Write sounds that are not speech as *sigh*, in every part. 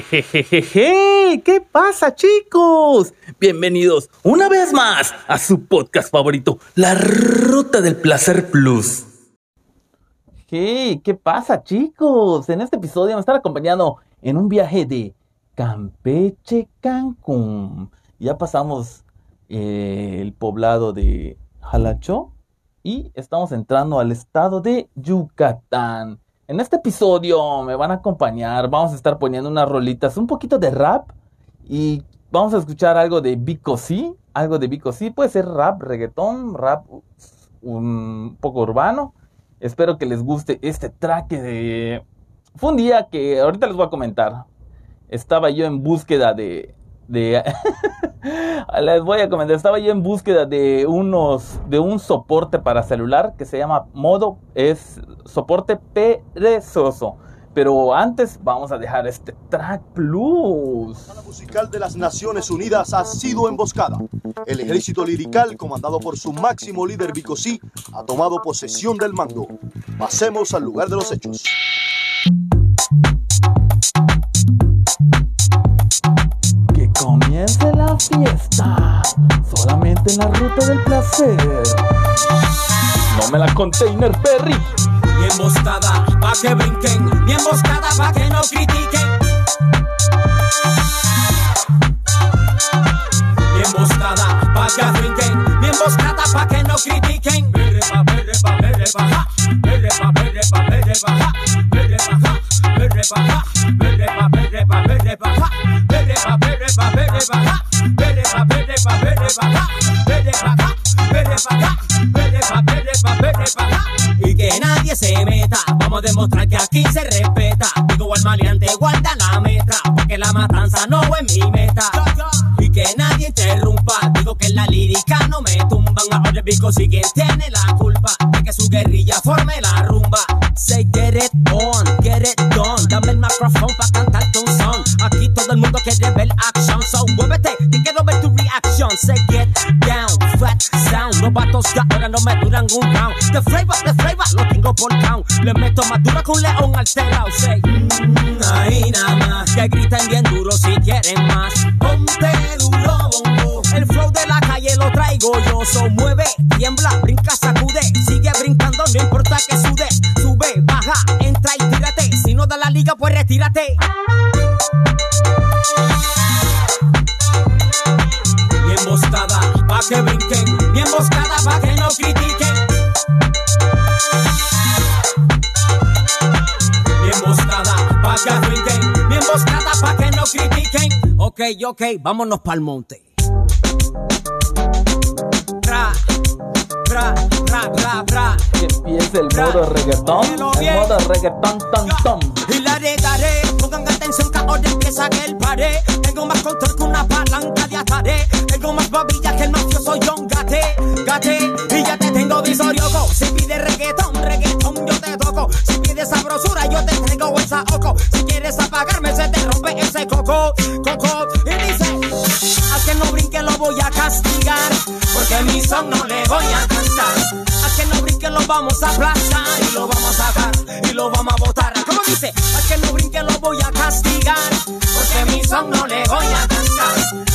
Jejejeje, ¿qué pasa chicos? Bienvenidos una vez más a su podcast favorito, La Ruta del Placer Plus. Hey, ¿qué pasa chicos? En este episodio me están acompañando en un viaje de Campeche, Cancún. Ya pasamos eh, el poblado de Jalachó y estamos entrando al estado de Yucatán. En este episodio me van a acompañar, vamos a estar poniendo unas rolitas, un poquito de rap y vamos a escuchar algo de Vico C, algo de Vico C, puede ser rap, reggaetón, rap un poco urbano. Espero que les guste este track de... Fue un día que ahorita les voy a comentar. Estaba yo en búsqueda de, de *laughs* les voy a comentar, estaba yo en búsqueda de unos de un soporte para celular que se llama modo es soporte perezoso. Pero antes vamos a dejar este track plus. La musical de las Naciones Unidas ha sido emboscada. El ejército lirical, comandado por su máximo líder Bicosí, ha tomado posesión del mando. Pasemos al lugar de los hechos. Fiesta, solamente en la ruta del placer. No me la container Perry. Mi emboscada, pa' que brinquen, mi emboscada, pa' que no critiquen. Mi emboscada, pa' que brinquen, mi emboscada, pa' que no critiquen. Berrepa, berrepa, berrepa, ja, berrepa, berrepa, berrepa, ja, berrepa, ja, berrepa, ja, berrepa, berrepa, berrepa, ja, berrepa, berrepa, berrepa, ja, Y que nadie se meta, vamos a demostrar que aquí se respeta. Digo al maleante, guarda la meta, porque la matanza no es mi meta. Y que nadie interrumpa, digo que en la lírica no me tumban. Ahora el pico si quien tiene la culpa de que su guerrilla forme la rumba. Say get it on, get it done. Dame el micrófono pa' son. Aquí todo el mundo quiere ver action, so muévete, te quiero ver tu reaction. Say get down, flat sound. Los vatos ya ahora no me duran un round. The flavor, the flavor, lo tengo por count. Le meto más dura que un león alterado. Say, mm, ahí nada más. Que griten bien duro si quieren más. Ponte duro, bongo. El flow de la calle lo traigo yo. So mueve, tiembla, brinca, sacude. Sigue brincando, no importa que sude. Sube, baja, entra y tírate. Si no da la liga, pues retírate. Mi emboscada, pa' que brinquen. Mi emboscada, pa' que no critiquen. Mi emboscada, pa' que brinquen. Mi emboscada, pa' que no critiquen. Ok, ok, vámonos pa'l monte. Ra, ra, ra, ra, ra. Que empiece el modo reggaetón, el modo reggaetón, tom, tom. Y la regaré, que ahora empieza el pared. Tengo más control que una palanca de ataré. Tengo más babilla que el mafioso John Gate. Gate, y ya te tengo visorioco. Si pides reggaetón, reggaetón yo te toco. Si pides sabrosura, yo te traigo el saoco. Si quieres apagarme, se te rompe ese coco. Coco, y dice, a que no brinque lo voy a castigar. Porque mi son no le voy a cantar. A que no brinque lo vamos a aplastar. Y lo vamos a sacar, y lo vamos a botar. ¿Cómo dice? A que no brinque lo voy a castigar. Porque mi son no le voy a cantar.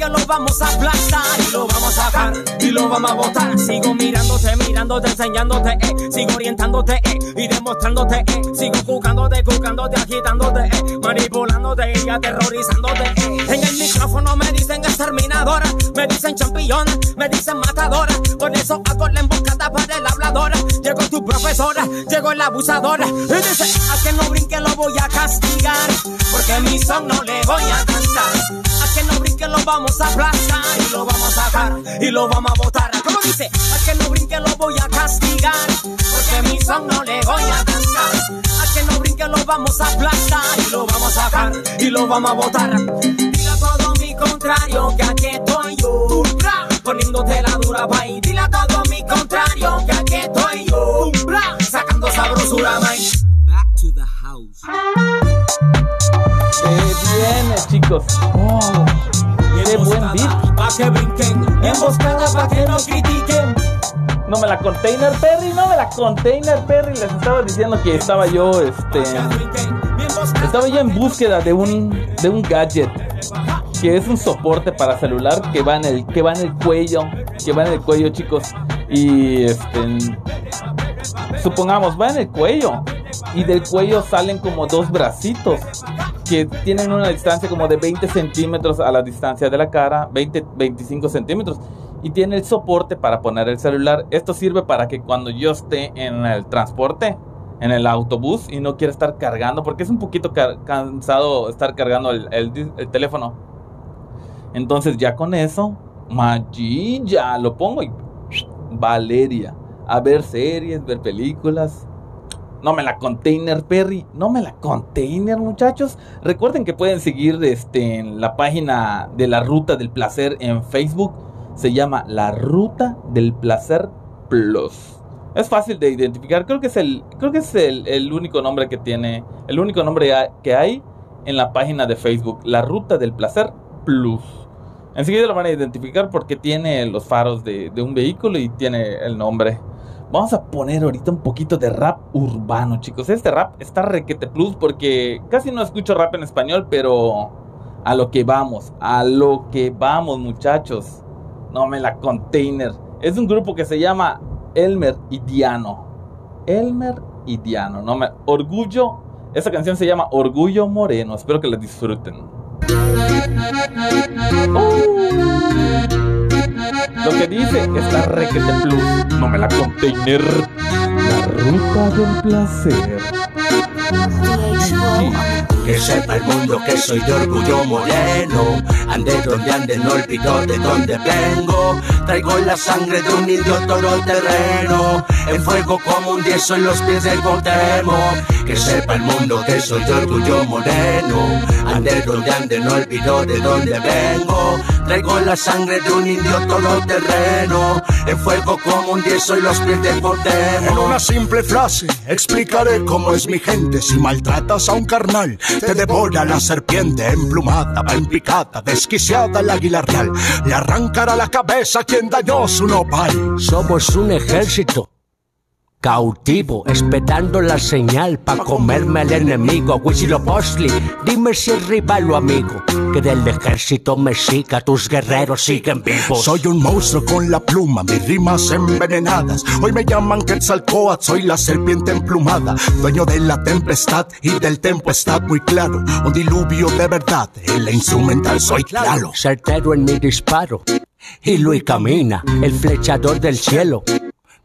Que lo vamos a aplastar. Y lo vamos a sacar, y lo vamos a botar. Sigo mirándote, mirándote, enseñándote, eh. Sigo orientándote, eh. Y demostrándote, eh. Sigo jugándote, jugándote, agitándote, eh. Manipulándote y aterrorizándote, eh. En el micrófono me dicen exterminadora. Me dicen champiñona, me dicen matadora. Por eso hago la emboscada para el habladora. Llegó tu profesora, llegó la abusadora. Y dice, a que no brinque lo voy a castigar. Porque mi son no le voy a cantar. A que no brinque lo vamos a aplastar. Y lo vamos a sacar, y lo vamos a botar. ¿Cómo dice? A que no brinque lo voy a castigar. Porque mi son no le voy a cantar. A que no brinque lo vamos a aplastar. Y lo vamos a sacar, y lo vamos a botar. Diga todo mi contrario, que aquí estoy yo. Poniéndote la dura pa' ahí. Dile a todo mi contrario, que aquí estoy yo. Sacando sabrosura, man. Back to the house. Eh, viene chicos. Oh, emboscada pa' que no critiquen. No me la container Perry, no me la container Perry. Les estaba diciendo que estaba yo, este, Estaba ya en búsqueda de un, de un gadget que es un soporte para celular que va en el, que va en el cuello, que va en el cuello, chicos. Y este, supongamos, va en el cuello y del cuello salen como dos bracitos que tienen una distancia como de 20 centímetros a la distancia de la cara, 20, 25 centímetros. Y tiene el soporte para poner el celular. Esto sirve para que cuando yo esté en el transporte, en el autobús y no quiera estar cargando, porque es un poquito cansado estar cargando el, el teléfono. Entonces ya con eso, Maggi, ya lo pongo y Valeria. A ver series, ver películas. No me la container, Perry. No me la container, muchachos. Recuerden que pueden seguir este, en la página de la Ruta del Placer en Facebook. Se llama La Ruta del Placer Plus. Es fácil de identificar. Creo que es el, creo que es el, el único nombre que tiene. El único nombre que hay en la página de Facebook. La Ruta del Placer Plus. Enseguida lo van a identificar porque tiene los faros de, un vehículo y tiene el nombre. Vamos a poner ahorita un poquito de rap urbano, chicos. Este rap está requete plus porque casi no escucho rap en español, pero a lo que vamos, a lo que vamos, muchachos. No me la container. Es un grupo que se llama Elmer y Diano. Elmer y Diano. No me orgullo. Esa canción se llama Orgullo Moreno. Espero que la disfruten. Que dice esta requete plus, no me la container. La ruta del placer. Que sepa el mundo que soy de orgullo moreno. Ande donde ande, no olvido de dónde vengo. Traigo la sangre de un indio terreno En fuego como un dieso en los pies del botemo. Que sepa el mundo que soy de orgullo moreno. Ande donde ande, no olvido de dónde vengo. Traigo la sangre de un indio terreno En fuego como un dieso en los pies del botemo. En una simple frase explicaré cómo es mi gente. Si maltratas a un carnal, te devora la serpiente emplumada, va en picada, desquiciada el águila real. Le arrancará la cabeza quien dañó su nopal. Somos un ejército cautivo, esperando la señal para comerme al enemigo. Posli, dime si es rival o amigo, que del ejército me siga, tus guerreros siguen vivos. Soy un monstruo con la pluma, mis rimas envenenadas. Hoy me llaman Quetzalcoatl, soy la serpiente emplumada, dueño de la tempestad y del tempestad muy claro. Un diluvio de verdad, en la instrumental soy claro. Certero en mi disparo. Y Luis camina, el flechador del cielo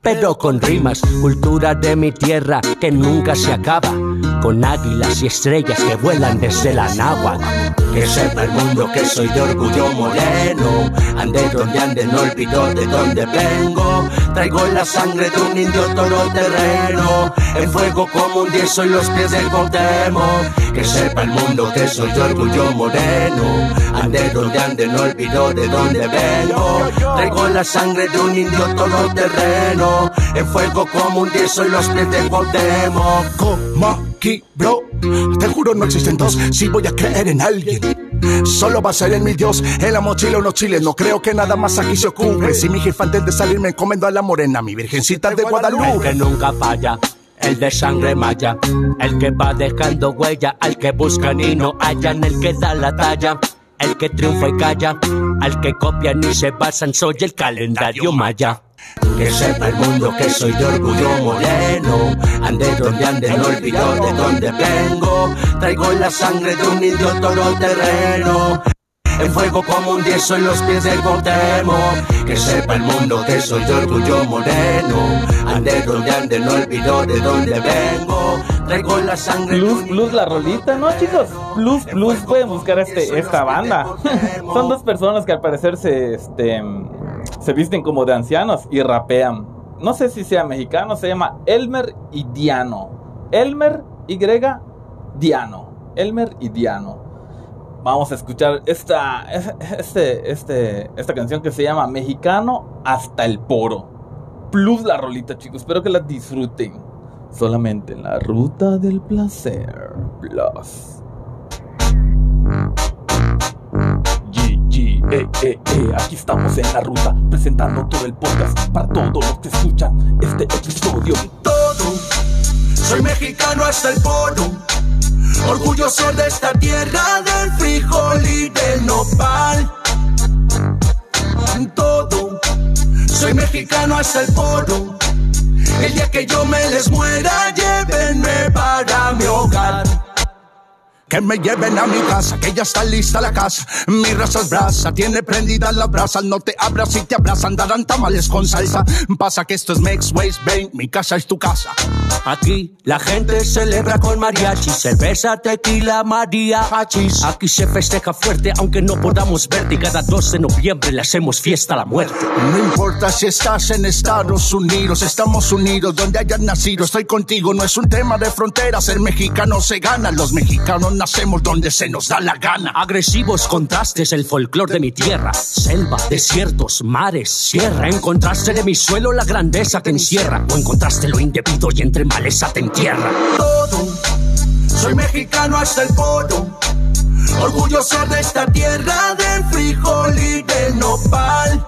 pero con rimas, cultura de mi tierra que nunca se acaba, con águilas y estrellas que vuelan desde la náhuatl. Que sepa el mundo que soy de orgullo moreno, ande donde ande no olvido de dónde vengo, traigo la sangre de un indio toro terreno, en fuego como un dieso y los pies del Cotemo. Que sepa el mundo que soy de orgullo moreno, ande donde ande no olvido de dónde vengo, traigo la sangre de un indio toro terreno en fuego como un dieso y los pies de Cuauhtémoc. Como aquí, bro, te juro no existen dos. Si voy a creer en alguien. Solo va a ser en mi Dios, en la mochila unos chiles. No creo que nada más aquí se ocurre. Si mi jefe antes de salir me encomendó a la morena, mi virgencita de Guadalupe. El que nunca falla, el de sangre maya. El que va dejando huella, al que buscan y no hallan, el que da la talla. El que triunfa y calla, al que copian y se basan, soy el calendario maya. Que sepa el mundo que soy de orgullo moreno. Ande donde ande, no olvido de dónde vengo. Traigo la sangre de un indio toro terreno. En fuego como un dieso en los pies del Cotemo. Que sepa el mundo que soy de orgullo moreno. Ande donde ande, no olvido de dónde vengo. Traigo la sangre. Plus, plus la rolita, ¿no, chicos? Plus, plus, pueden buscar este, esta banda. *laughs* Son dos personas que al parecer se, este, se visten como de ancianos y rapean. No sé si sea mexicano, se llama Elmer y Diano. Elmer Y Diano. Elmer y Diano. Vamos a escuchar esta, este, este, esta canción que se llama Mexicano hasta el poro. Plus la rolita, chicos. Espero que la disfruten. Solamente en la ruta del placer. Plus. Eh, eh, eh, aquí estamos en la ruta, presentando todo el podcast para todos los que escuchan este episodio. Todo, soy mexicano hasta el polo. Orgulloso de esta tierra del frijol y del nopal. Todo, soy mexicano hasta el poro. El día que yo me les muera, llévenme para mi hogar. Que me lleven a mi casa, que ya está lista la casa. Mi raza es brasa, tiene prendida la brasa. No te abras y te abrazan, darán tamales con salsa. Pasa que esto es Mex Waste Bank, mi casa es tu casa. Aquí la gente celebra con mariachi, cerveza, tequila, mariachis. Aquí se festeja fuerte aunque no podamos verte y cada 2 de noviembre le hacemos fiesta a la muerte. No importa si estás en Estados Unidos, estamos unidos donde hayas nacido. Estoy contigo, no es un tema de frontera. Ser mexicano se gana, los mexicanos nacemos donde se nos da la gana. Agresivos contrastes, el folclor de mi tierra. Selva, desiertos, mares, sierra. En contraste de mi suelo, la grandeza que encierra. O encontraste lo indebido y entre maleza te entierra. Todo, soy mexicano hasta el poro. Orgulloso de esta tierra del frijol y del nopal.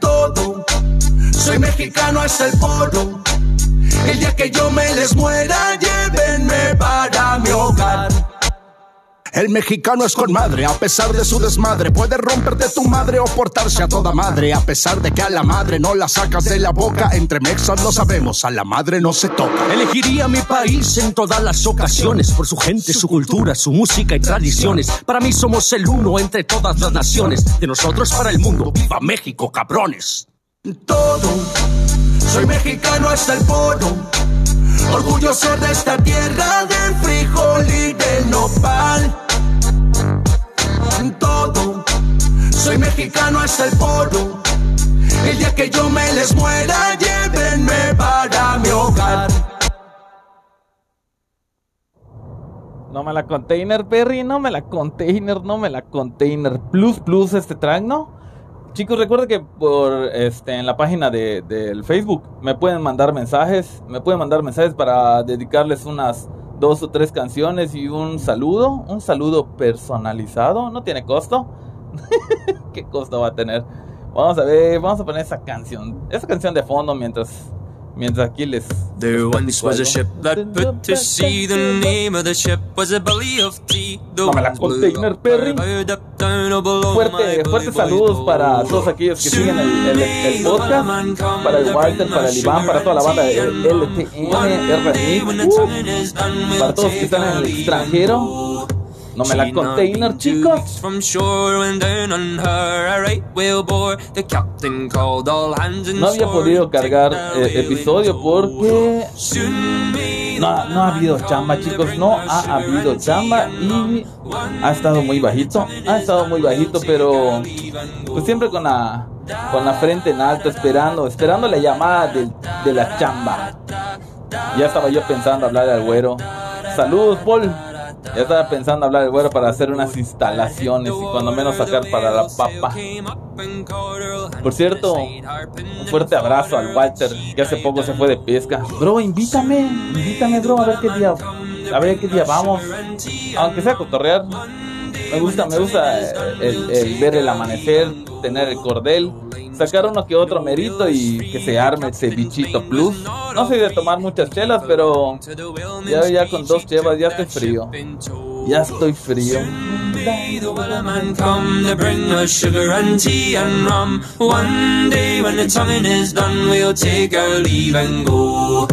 Todo, soy mexicano hasta el poro. El mexicano es con madre, a pesar de su desmadre. Puede romperte tu madre o portarse a toda madre. A pesar de que a la madre no la sacas de la boca. Entre mexas lo sabemos, a la madre no se toca. Elegiría mi país en todas las ocasiones por su gente, su cultura, su música y tradiciones. Para mí somos el uno entre todas las naciones. De nosotros para el mundo. ¡Viva México, cabrones! Todo, soy mexicano hasta el poro. Orgulloso de esta tierra del frijol y del nopal. Soy mexicano hasta el poro. El día que yo me les muera, llévenme para mi hogar. No me la container, Perry, no me la container, no me la container. Plus, plus este track, ¿no? Chicos, recuerden que por este en la página de, del Facebook me pueden mandar mensajes, me pueden mandar mensajes para dedicarles unas dos o tres canciones y un saludo, un saludo personalizado, no tiene costo. *laughs* ¿Qué costo va a tener? Vamos a ver, vamos a poner esa canción, esa canción de fondo mientras mientras aquí les There once was a ship that put to sea. The name of the ship was a belly of tea. The No me la container, Perry. Fuerte, fuertes saludos para todos aquellos que siguen el, el- el podcast, para el Walter, para el Iván, para toda la banda de LTN, RMX, uh, para todos que están en el extranjero. No me la container, chicos. No había podido cargar eh, episodio porque no, no ha habido chamba, chicos. No ha habido chamba y ha estado muy bajito. Ha estado muy bajito, pero pues siempre con la, con la frente en alto, esperando, esperando la llamada del- de, la chamba. Ya estaba yo pensando hablar al güero. Saludos, Paul. Ya estaba pensando hablar al güero para hacer unas instalaciones y cuando menos sacar para la papa. Por cierto, un fuerte abrazo al Walter, que hace poco se fue de pesca. Bro, invítame, invítame, bro, a ver qué día, a ver qué día vamos. Aunque sea cotorrear. Me gusta, me gusta el, el ver el amanecer, tener el cordel, sacar uno que otro merito y que se arme ese bichito plus. No soy de tomar muchas chelas, pero ya, ya con dos chevas ya estoy frío. Ya estoy frío. To. One day when the is done, we'll take our leave and go.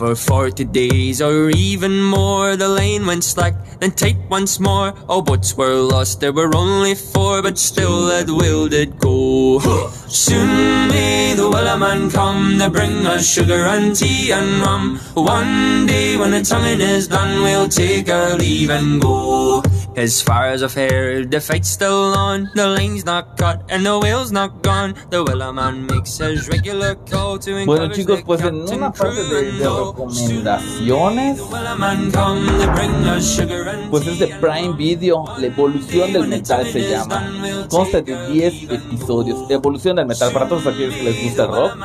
For forty days or even more, the lane went slack, then tight once more. All boats were lost, there were only four, but still that will did go. *gasps* Soon may the wellerman come to bring us sugar and tea and rum. One day when the tonguing is done, we'll take our leave and go. As far as I've heard, the fight's still on. The lane's not cut and the whale's not gone. The wellerman makes his regular call to Bueno encourage chicos, the pues en captain, una parte crew de, and de all. Recomendaciones, pues es de Prime Video, la evolución del metal se llama. Consta de 10 episodios. Evolución del metal, para todos aquellos que les gusta el rock.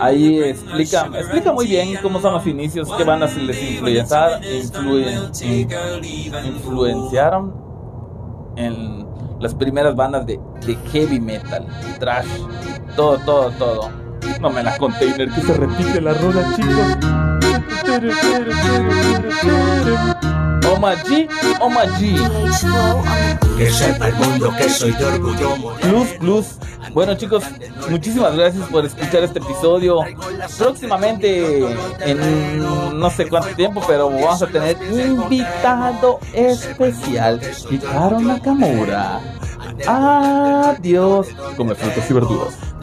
Ahí explica, explica muy bien cómo son los inicios, qué bandas les influenciaron, influen- in- influenciaron en las primeras bandas de, de heavy metal, trash, todo, todo, todo. No me la container que se repite la rola, chicos. G, Oma G. Que sepa el mundo que soy de orgullo. Plus, plus. Bueno chicos, muchísimas gracias por escuchar este episodio. Próximamente, en no sé cuánto tiempo, pero vamos a tener invitado especial, Hikaru Nakamura. Adiós. Come frutas y verduras.